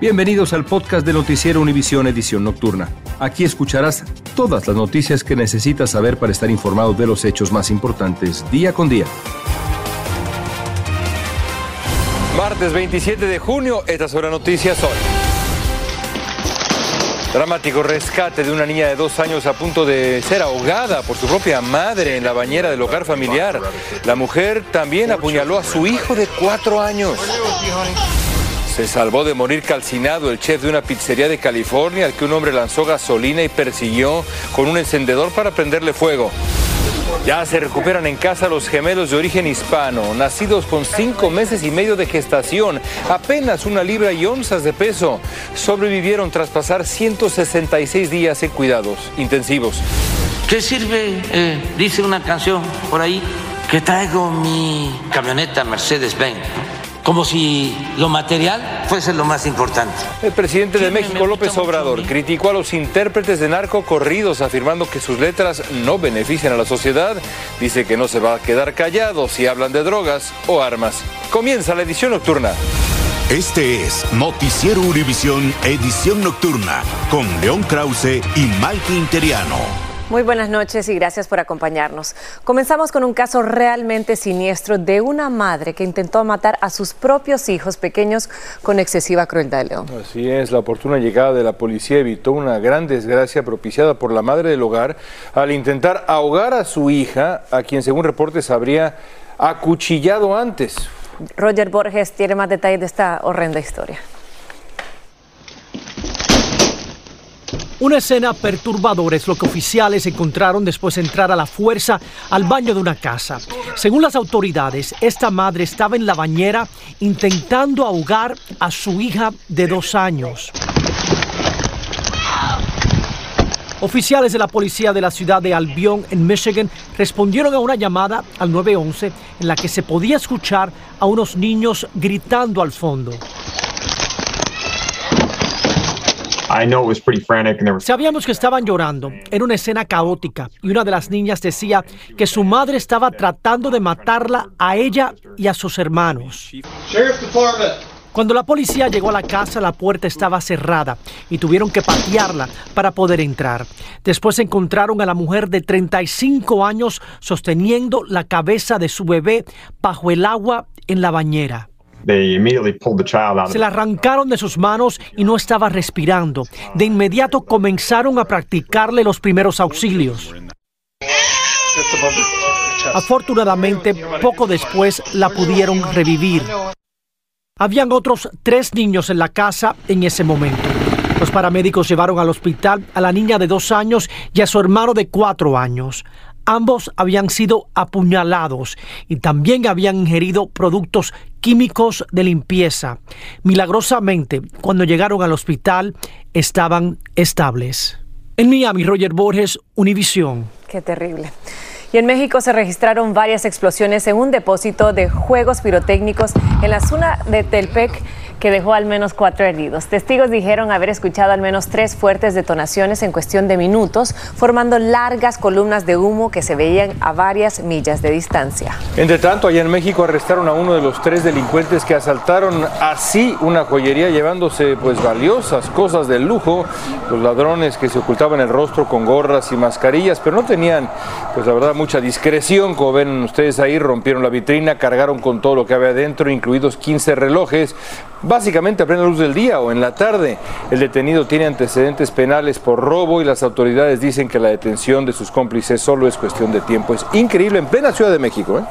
Bienvenidos al podcast de Noticiero Univisión Edición Nocturna. Aquí escucharás todas las noticias que necesitas saber para estar informado de los hechos más importantes día con día. Martes 27 de junio, estas son las noticias hoy. Dramático rescate de una niña de dos años a punto de ser ahogada por su propia madre en la bañera del hogar familiar. La mujer también apuñaló a su hijo de cuatro años. Se salvó de morir calcinado el chef de una pizzería de California al que un hombre lanzó gasolina y persiguió con un encendedor para prenderle fuego. Ya se recuperan en casa los gemelos de origen hispano, nacidos con cinco meses y medio de gestación, apenas una libra y onzas de peso. Sobrevivieron tras pasar 166 días en cuidados intensivos. ¿Qué sirve, eh, dice una canción por ahí, que traigo mi camioneta Mercedes-Benz? Como si lo material fuese lo más importante. El presidente de México, López Obrador, criticó a los intérpretes de narco corridos, afirmando que sus letras no benefician a la sociedad. Dice que no se va a quedar callado si hablan de drogas o armas. Comienza la edición nocturna. Este es Noticiero Univisión Edición Nocturna con León Krause y Mike Interiano. Muy buenas noches y gracias por acompañarnos. Comenzamos con un caso realmente siniestro de una madre que intentó matar a sus propios hijos pequeños con excesiva crueldad, León. Así es, la oportuna llegada de la policía evitó una gran desgracia propiciada por la madre del hogar al intentar ahogar a su hija, a quien según reportes habría acuchillado antes. Roger Borges tiene más detalles de esta horrenda historia. Una escena perturbadora es lo que oficiales encontraron después de entrar a la fuerza al baño de una casa. Según las autoridades, esta madre estaba en la bañera intentando ahogar a su hija de dos años. Oficiales de la policía de la ciudad de Albion, en Michigan, respondieron a una llamada al 911 en la que se podía escuchar a unos niños gritando al fondo. Sabíamos que estaban llorando. Era una escena caótica y una de las niñas decía que su madre estaba tratando de matarla a ella y a sus hermanos. Cuando la policía llegó a la casa, la puerta estaba cerrada y tuvieron que patearla para poder entrar. Después encontraron a la mujer de 35 años sosteniendo la cabeza de su bebé bajo el agua en la bañera. Se la arrancaron de sus manos y no estaba respirando. De inmediato comenzaron a practicarle los primeros auxilios. Afortunadamente, poco después la pudieron revivir. Habían otros tres niños en la casa en ese momento. Los paramédicos llevaron al hospital a la niña de dos años y a su hermano de cuatro años. Ambos habían sido apuñalados y también habían ingerido productos químicos de limpieza. Milagrosamente, cuando llegaron al hospital, estaban estables. En Miami, Roger Borges, Univisión. Qué terrible. Y en México se registraron varias explosiones en un depósito de juegos pirotécnicos en la zona de Telpec que dejó al menos cuatro heridos. Testigos dijeron haber escuchado al menos tres fuertes detonaciones en cuestión de minutos, formando largas columnas de humo que se veían a varias millas de distancia. Entre tanto, allá en México arrestaron a uno de los tres delincuentes que asaltaron así una joyería llevándose pues valiosas cosas de lujo. Los ladrones que se ocultaban el rostro con gorras y mascarillas, pero no tenían pues la verdad mucha discreción. Como ven ustedes ahí, rompieron la vitrina, cargaron con todo lo que había adentro, incluidos 15 relojes básicamente a plena luz del día o en la tarde. El detenido tiene antecedentes penales por robo y las autoridades dicen que la detención de sus cómplices solo es cuestión de tiempo. Es increíble en plena Ciudad de México. ¿eh?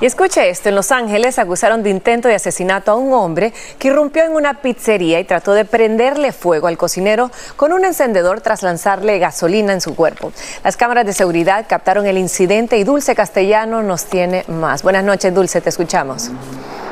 Y escuche esto, en Los Ángeles acusaron de intento de asesinato a un hombre que irrumpió en una pizzería y trató de prenderle fuego al cocinero con un encendedor tras lanzarle gasolina en su cuerpo. Las cámaras de seguridad captaron el incidente y Dulce Castellano nos tiene más. Buenas noches, Dulce, te escuchamos.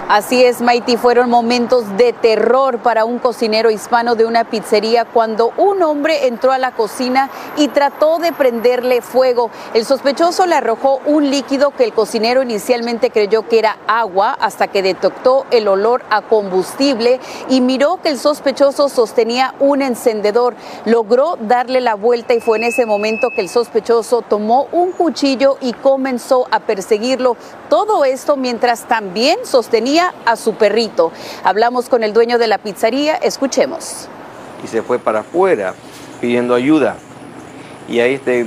Así es, Maiti, fueron momentos de terror para un cocinero hispano de una pizzería cuando un hombre entró a la cocina y trató de prenderle fuego. El sospechoso le arrojó un líquido que el cocinero inicialmente creyó que era agua hasta que detectó el olor a combustible y miró que el sospechoso sostenía un encendedor. Logró darle la vuelta y fue en ese momento que el sospechoso tomó un cuchillo y comenzó a perseguirlo. Todo esto mientras también sostenía a su perrito. Hablamos con el dueño de la pizzería, escuchemos. Y se fue para afuera pidiendo ayuda. Y ahí este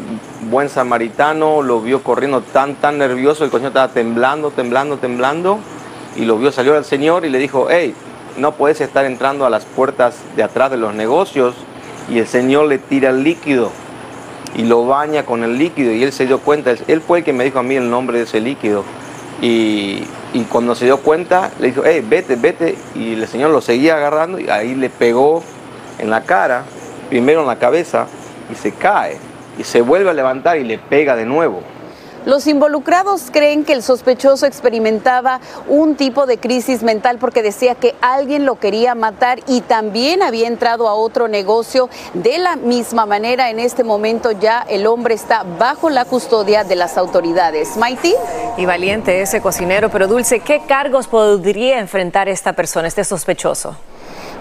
buen samaritano lo vio corriendo tan, tan nervioso, el coño estaba temblando, temblando, temblando, y lo vio, salió al Señor y le dijo, hey, no puedes estar entrando a las puertas de atrás de los negocios, y el Señor le tira el líquido y lo baña con el líquido, y él se dio cuenta, él fue el que me dijo a mí el nombre de ese líquido, y, y cuando se dio cuenta, le dijo, hey, vete, vete, y el Señor lo seguía agarrando, y ahí le pegó en la cara, primero en la cabeza, y se cae y se vuelve a levantar y le pega de nuevo. Los involucrados creen que el sospechoso experimentaba un tipo de crisis mental porque decía que alguien lo quería matar y también había entrado a otro negocio de la misma manera. En este momento ya el hombre está bajo la custodia de las autoridades. Maiti. Y valiente ese cocinero, pero Dulce, ¿qué cargos podría enfrentar esta persona, este sospechoso?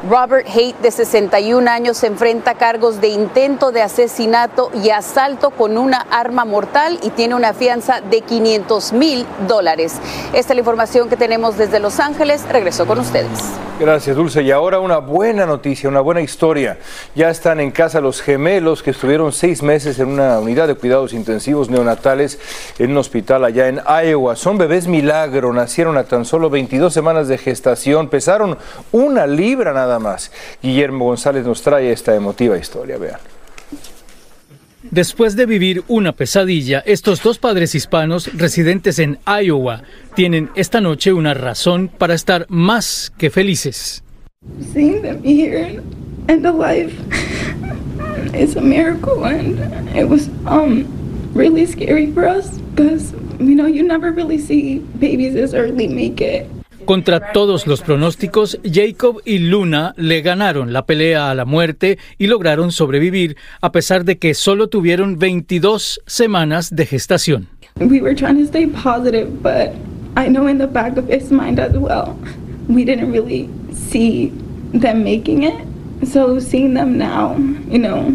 Robert Haight, de 61 años, se enfrenta a cargos de intento de asesinato y asalto con una arma mortal y tiene una fianza de 500 mil dólares. Esta es la información que tenemos desde Los Ángeles. Regreso con ustedes. Gracias, Dulce. Y ahora una buena noticia, una buena historia. Ya están en casa los gemelos que estuvieron seis meses en una unidad de cuidados intensivos neonatales en un hospital allá en Iowa. Son bebés milagro, nacieron a tan solo 22 semanas de gestación, pesaron una libra nada más. Guillermo González nos trae esta emotiva historia, vean. Después de vivir una pesadilla, estos dos padres hispanos residentes en Iowa tienen esta noche una razón para estar más que felices. Seeing them here and alive is a miracle and it was um really scary for us because you know you never really see babies this early make it. Contra todos los pronósticos, Jacob y Luna le ganaron la pelea a la muerte y lograron sobrevivir a pesar de que solo tuvieron 22 semanas de gestación. We were trying to stay positive, but I know in the back of his mind as well, we didn't really see them making it. So seeing them now, you know,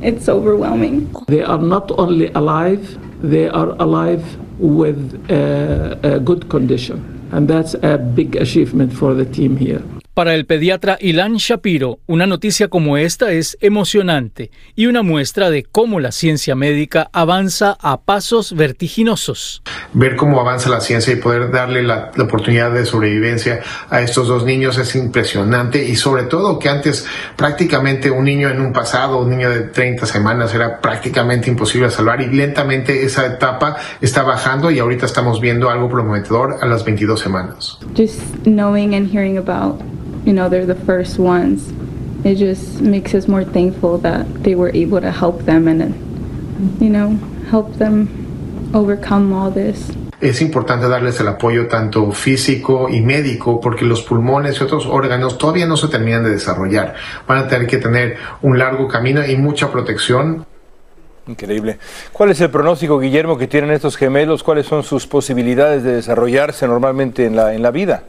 it's overwhelming. They are not only alive, they are alive with a, a good condition. And that's a big achievement for the team here. Para el pediatra Ilan Shapiro, una noticia como esta es emocionante y una muestra de cómo la ciencia médica avanza a pasos vertiginosos. Ver cómo avanza la ciencia y poder darle la, la, oportunidad de sobrevivencia a estos dos niños es impresionante y sobre todo que antes prácticamente un niño en un pasado, un niño de 30 semanas era prácticamente imposible salvar y lentamente esa etapa está bajando y ahorita estamos viendo algo prometedor a las 22 semanas. Just knowing and hearing about you know, they're the first ones. It just makes us more thankful that they were able to help them and, you know, help them overcome all this. Es importante darles el apoyo tanto físico y médico porque los pulmones y otros órganos todavía no se terminan de desarrollar. Van a tener que tener un largo camino y mucha protección. Increíble. ¿Cuál es el pronóstico, Guillermo, que tienen estos gemelos? ¿Cuáles son sus posibilidades de desarrollarse normalmente en la, en la vida?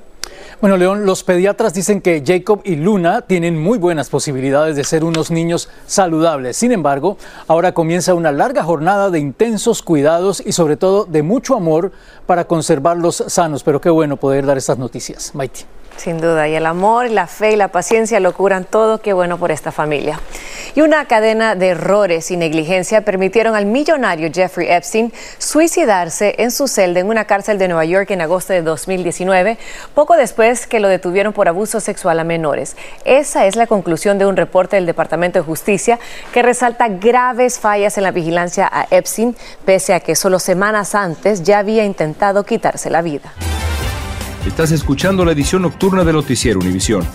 Bueno, León, los pediatras dicen que Jacob y Luna tienen muy buenas posibilidades de ser unos niños saludables. Sin embargo, ahora comienza una larga jornada de intensos cuidados y sobre todo de mucho amor para conservarlos sanos. Pero qué bueno poder dar estas noticias. Maite. Sin duda, y el amor, la fe y la paciencia lo curan todo, qué bueno por esta familia. Y una cadena de errores y negligencia permitieron al millonario Jeffrey Epstein suicidarse en su celda en una cárcel de Nueva York en agosto de 2019, poco después que lo detuvieron por abuso sexual a menores. Esa es la conclusión de un reporte del Departamento de Justicia que resalta graves fallas en la vigilancia a Epstein, pese a que solo semanas antes ya había intentado quitarse la vida. Estás escuchando la edición nocturna de Noticiero Univisión.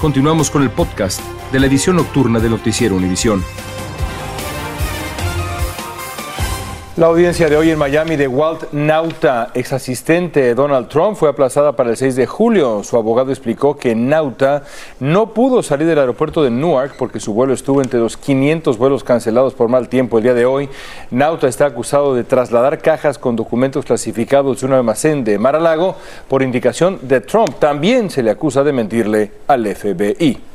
Continuamos con el podcast de la edición nocturna de Noticiero Univisión. La audiencia de hoy en Miami de Walt Nauta, ex asistente de Donald Trump, fue aplazada para el 6 de julio. Su abogado explicó que Nauta no pudo salir del aeropuerto de Newark porque su vuelo estuvo entre los 500 vuelos cancelados por mal tiempo el día de hoy. Nauta está acusado de trasladar cajas con documentos clasificados de un almacén de Mar-a-Lago por indicación de Trump. También se le acusa de mentirle al FBI.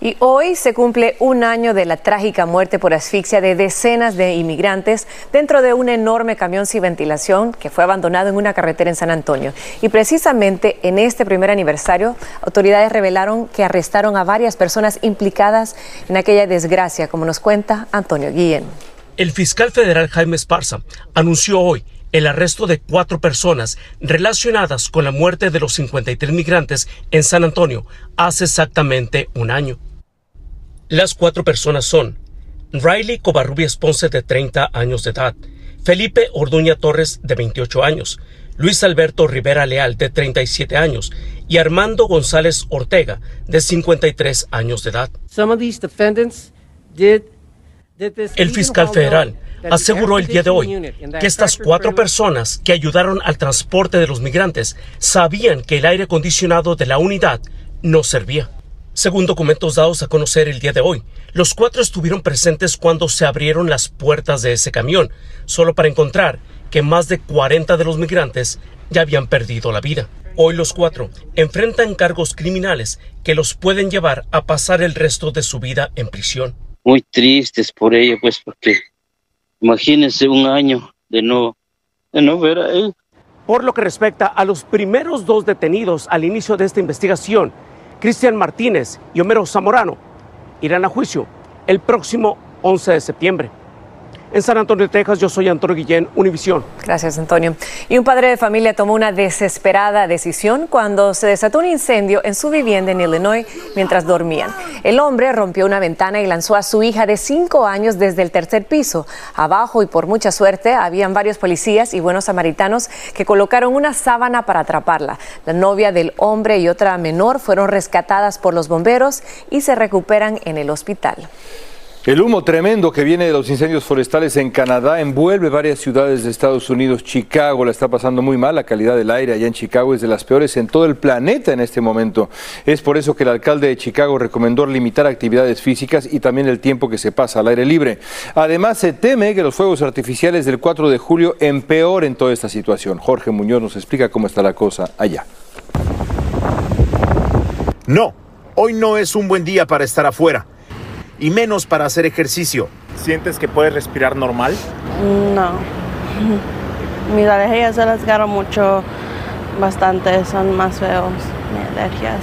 Y hoy se cumple un año de la trágica muerte por asfixia de decenas de inmigrantes dentro de un enorme camión sin ventilación que fue abandonado en una carretera en San Antonio. Y precisamente en este primer aniversario, autoridades revelaron que arrestaron a varias personas implicadas en aquella desgracia, como nos cuenta Antonio Guillén. El fiscal federal Jaime Esparza anunció hoy el arresto de cuatro personas relacionadas con la muerte de los 53 migrantes en San Antonio hace exactamente un año. Las cuatro personas son Riley Covarrubias Ponce de 30 años de edad, Felipe Orduña Torres de 28 años, Luis Alberto Rivera Leal de 37 años y Armando González Ortega de 53 años de edad. El fiscal federal aseguró el día de hoy que estas cuatro personas que ayudaron al transporte de los migrantes sabían que el aire acondicionado de la unidad no servía. Según documentos dados a conocer el día de hoy, los cuatro estuvieron presentes cuando se abrieron las puertas de ese camión, solo para encontrar que más de 40 de los migrantes ya habían perdido la vida. Hoy los cuatro enfrentan cargos criminales que los pueden llevar a pasar el resto de su vida en prisión. Muy tristes por ello, pues porque Imagínense un año de no, de no ver a él. Por lo que respecta a los primeros dos detenidos al inicio de esta investigación, Cristian Martínez y Homero Zamorano, irán a juicio el próximo 11 de septiembre. En San Antonio, Texas, yo soy Antonio Guillén, Univisión. Gracias, Antonio. Y un padre de familia tomó una desesperada decisión cuando se desató un incendio en su vivienda en Illinois mientras dormían. El hombre rompió una ventana y lanzó a su hija de cinco años desde el tercer piso. Abajo, y por mucha suerte, habían varios policías y buenos samaritanos que colocaron una sábana para atraparla. La novia del hombre y otra menor fueron rescatadas por los bomberos y se recuperan en el hospital. El humo tremendo que viene de los incendios forestales en Canadá envuelve varias ciudades de Estados Unidos. Chicago la está pasando muy mal. La calidad del aire allá en Chicago es de las peores en todo el planeta en este momento. Es por eso que el alcalde de Chicago recomendó limitar actividades físicas y también el tiempo que se pasa al aire libre. Además, se teme que los fuegos artificiales del 4 de julio empeoren toda esta situación. Jorge Muñoz nos explica cómo está la cosa allá. No, hoy no es un buen día para estar afuera y menos para hacer ejercicio. ¿Sientes que puedes respirar normal? No. Mis alergias se las agarro mucho, bastante, son más feos, mis alergias.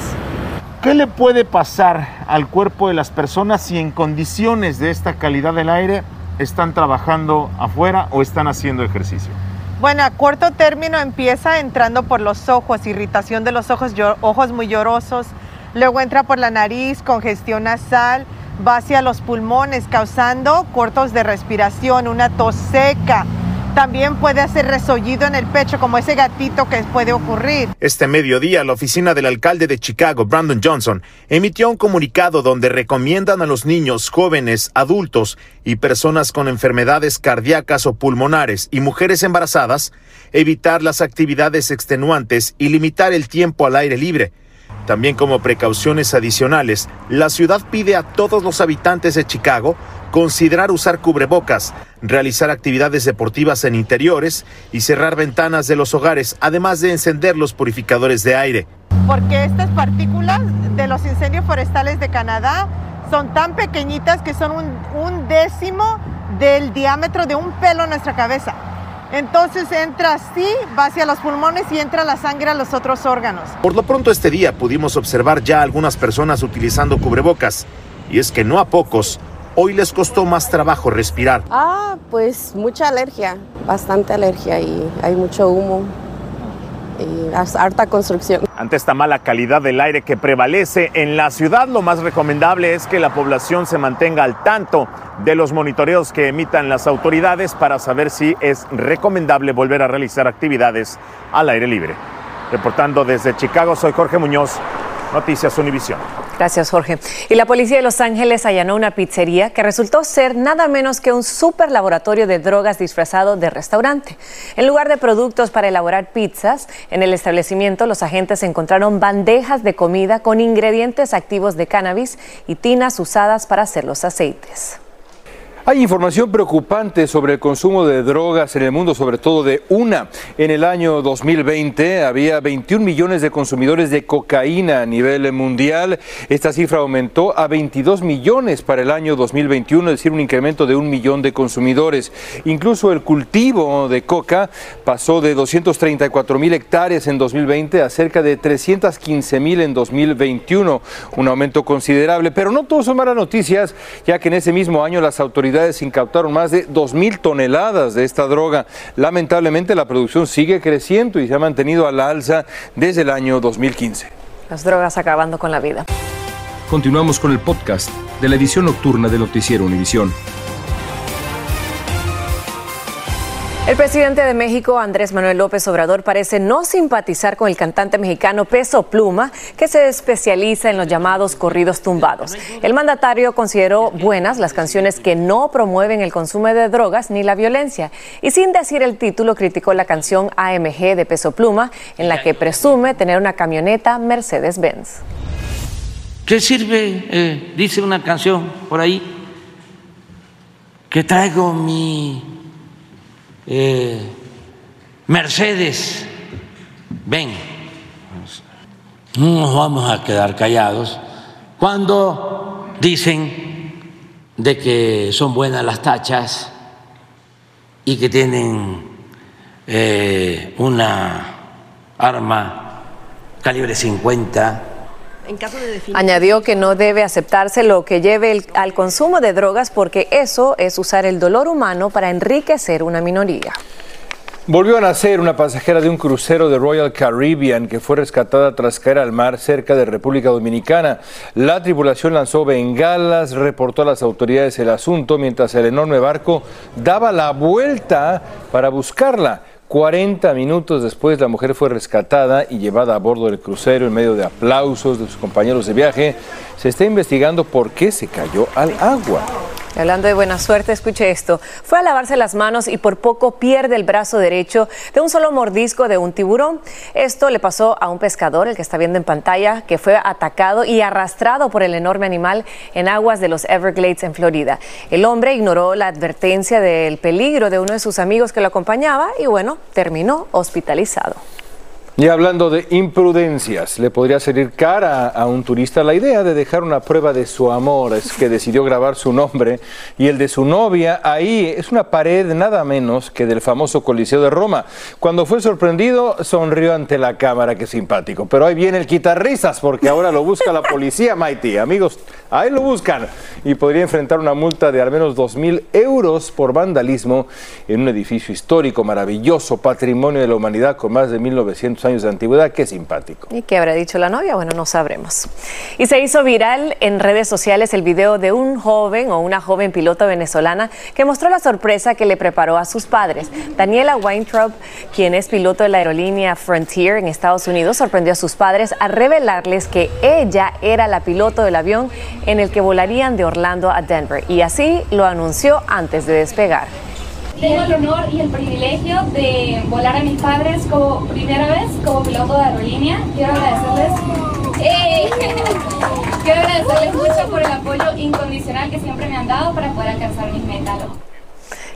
¿Qué le puede pasar al cuerpo de las personas si en condiciones de esta calidad del aire están trabajando afuera o están haciendo ejercicio? Bueno, a corto término empieza entrando por los ojos, irritación de los ojos, ojos muy llorosos, luego entra por la nariz, congestión nasal, va hacia los pulmones, causando cortos de respiración, una tos seca. También puede hacer resollido en el pecho, como ese gatito que puede ocurrir. Este mediodía, la oficina del alcalde de Chicago, Brandon Johnson, emitió un comunicado donde recomiendan a los niños, jóvenes, adultos y personas con enfermedades cardíacas o pulmonares y mujeres embarazadas evitar las actividades extenuantes y limitar el tiempo al aire libre también como precauciones adicionales, la ciudad pide a todos los habitantes de Chicago considerar usar cubrebocas, realizar actividades deportivas en interiores y cerrar ventanas de los hogares, además de encender los purificadores de aire. Porque estas partículas de los incendios forestales de Canadá son tan pequeñitas que son un, décimo del diámetro de un pelo en nuestra cabeza. Entonces entra así, va hacia los pulmones y entra la sangre a los otros órganos. Por lo pronto este día pudimos observar ya algunas personas utilizando cubrebocas. Y es que no a pocos, hoy les costó más trabajo respirar. Ah, pues mucha alergia, bastante alergia y hay mucho humo y harta construcción. Ante esta mala calidad del aire que prevalece en la ciudad, lo más recomendable es que la población se mantenga al tanto de los monitoreos que emitan las autoridades para saber si es recomendable volver a realizar actividades al aire libre. Reportando desde Chicago, soy Jorge Muñoz, Noticias Univisión. Gracias, Jorge. Y la policía de Los Ángeles allanó una pizzería que resultó ser nada menos que un super laboratorio de drogas disfrazado de restaurante. En lugar de productos para elaborar pizzas, en el establecimiento los agentes encontraron bandejas de comida con ingredientes activos de cannabis y tinas usadas para hacer los aceites. Hay información preocupante sobre el consumo de drogas en el mundo, sobre todo de una. En el año 2020 había 21 millones de consumidores de cocaína a nivel mundial. Esta cifra aumentó a 22 millones para el año 2021, es decir, un incremento de un millón de consumidores. Incluso el cultivo de coca pasó de 234 mil hectáreas en 2020 a cerca de 315 mil en 2021, un aumento considerable. Pero no todo son malas noticias, ya que en ese mismo año las autoridades incautaron más de 2.000 toneladas de esta droga. Lamentablemente la producción sigue creciendo y se ha mantenido a la alza desde el año 2015. Las drogas acabando con la vida. Continuamos con el podcast de la edición nocturna de Noticiero Univisión. El presidente de México, Andrés Manuel López Obrador, parece no simpatizar con el cantante mexicano Peso Pluma, que se especializa en los llamados corridos tumbados. El mandatario consideró buenas las canciones que no promueven el consumo de drogas ni la violencia. Y sin decir el título, criticó la canción AMG de Peso Pluma, en la que presume tener una camioneta Mercedes-Benz. ¿Qué sirve, eh, dice una canción por ahí, que traigo mi eh, Mercedes, ven, no nos vamos a quedar callados cuando dicen de que son buenas las tachas y que tienen eh, una arma calibre 50 Añadió que no debe aceptarse lo que lleve al consumo de drogas porque eso es usar el dolor humano para enriquecer una minoría. Volvió a nacer una pasajera de un crucero de Royal Caribbean que fue rescatada tras caer al mar cerca de República Dominicana. La tripulación lanzó bengalas, reportó a las autoridades el asunto mientras el enorme barco daba la vuelta para buscarla. 40 minutos después la mujer fue rescatada y llevada a bordo del crucero en medio de aplausos de sus compañeros de viaje. Se está investigando por qué se cayó al agua. Hablando de buena suerte, escuche esto. Fue a lavarse las manos y por poco pierde el brazo derecho de un solo mordisco de un tiburón. Esto le pasó a un pescador, el que está viendo en pantalla, que fue atacado y arrastrado por el enorme animal en aguas de los Everglades en Florida. El hombre ignoró la advertencia del peligro de uno de sus amigos que lo acompañaba y bueno, terminó hospitalizado. Y hablando de imprudencias, le podría salir cara a un turista la idea de dejar una prueba de su amor, es que decidió grabar su nombre y el de su novia ahí. Es una pared nada menos que del famoso Coliseo de Roma. Cuando fue sorprendido, sonrió ante la cámara, qué simpático. Pero ahí viene el quitarrisas porque ahora lo busca la policía, Mighty. Amigos, ahí lo buscan y podría enfrentar una multa de al menos dos mil euros por vandalismo en un edificio histórico, maravilloso, patrimonio de la humanidad con más de 1900 años de antigüedad, qué simpático. ¿Y qué habrá dicho la novia? Bueno, no sabremos. Y se hizo viral en redes sociales el video de un joven o una joven piloto venezolana que mostró la sorpresa que le preparó a sus padres. Daniela Weintraub, quien es piloto de la aerolínea Frontier en Estados Unidos, sorprendió a sus padres a revelarles que ella era la piloto del avión en el que volarían de Orlando a Denver. Y así lo anunció antes de despegar. Tengo el honor y el privilegio de volar a mis padres como primera vez como piloto de aerolínea. Quiero agradecerles, ¡eh! quiero agradecerles mucho por el apoyo incondicional que siempre me han dado para poder alcanzar mis metas.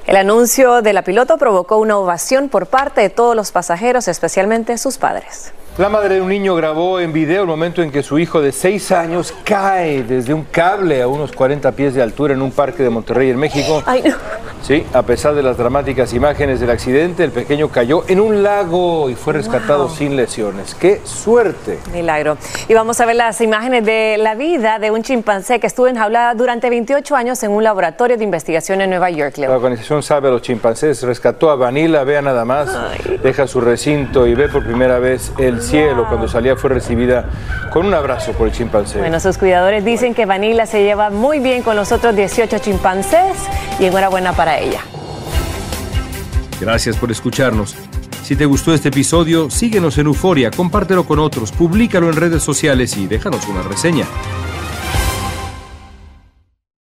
El anuncio de la piloto provocó una ovación por parte de todos los pasajeros, especialmente sus padres. La madre de un niño grabó en video el momento en que su hijo de 6 años cae desde un cable a unos 40 pies de altura en un parque de Monterrey, en México. Ay, no. Sí, a pesar de las dramáticas imágenes del accidente, el pequeño cayó en un lago y fue rescatado sin lesiones. ¡Qué suerte! Milagro. Y vamos a ver las imágenes de la vida de un chimpancé que estuvo enjaulada durante 28 años en un laboratorio de investigación en Nueva York. Leo. La organización sabe a los chimpancés, rescató a Vanilla, vea nada más, deja su recinto y ve por primera vez el cielo. Cuando salía fue recibida con un abrazo por el chimpancé. Bueno, sus cuidadores dicen que Vanilla se lleva muy bien con los otros 18 chimpancés y enhorabuena para ella. Gracias por escucharnos. Si te gustó este episodio, síguenos en Euforia, compártelo con otros, públicalo en redes sociales y déjanos una reseña.